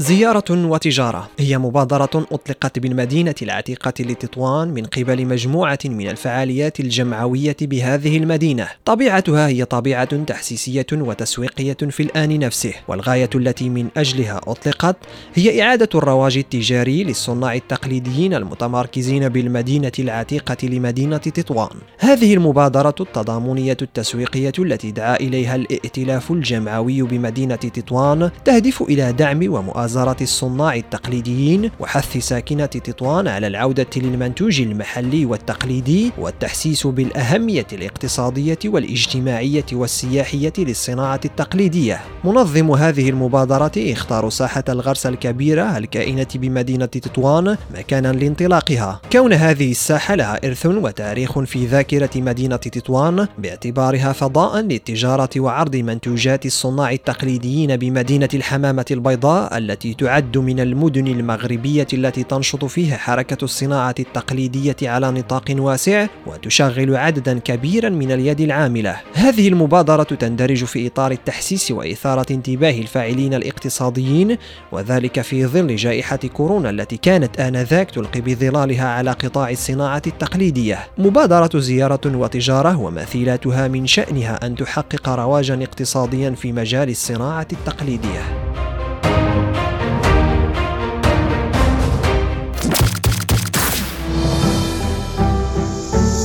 زيارة وتجارة هي مبادرة أطلقت بالمدينة العتيقة لتطوان من قبل مجموعة من الفعاليات الجمعوية بهذه المدينة. طبيعتها هي طبيعة تحسيسية وتسويقية في الآن نفسه، والغاية التي من أجلها أطلقت هي إعادة الرواج التجاري للصناع التقليديين المتمركزين بالمدينة العتيقة لمدينة تطوان. هذه المبادرة التضامنية التسويقية التي دعا إليها الائتلاف الجمعوي بمدينة تطوان تهدف إلى دعم ومؤازرة مؤازرة الصناع التقليديين وحث ساكنة تطوان على العودة للمنتوج المحلي والتقليدي والتحسيس بالأهمية الاقتصادية والاجتماعية والسياحية للصناعة التقليدية. منظم هذه المبادرة اختار ساحة الغرس الكبيرة الكائنة بمدينة تطوان مكانا لانطلاقها، كون هذه الساحة لها إرث وتاريخ في ذاكرة مدينة تطوان باعتبارها فضاء للتجارة وعرض منتوجات الصناع التقليديين بمدينة الحمامة البيضاء التي التي تعد من المدن المغربية التي تنشط فيها حركة الصناعة التقليدية على نطاق واسع وتشغل عددا كبيرا من اليد العاملة. هذه المبادرة تندرج في إطار التحسيس وإثارة انتباه الفاعلين الاقتصاديين وذلك في ظل جائحة كورونا التي كانت آنذاك تلقي بظلالها على قطاع الصناعة التقليدية. مبادرة زيارة وتجارة ومثيلاتها من شأنها أن تحقق رواجا اقتصاديا في مجال الصناعة التقليدية.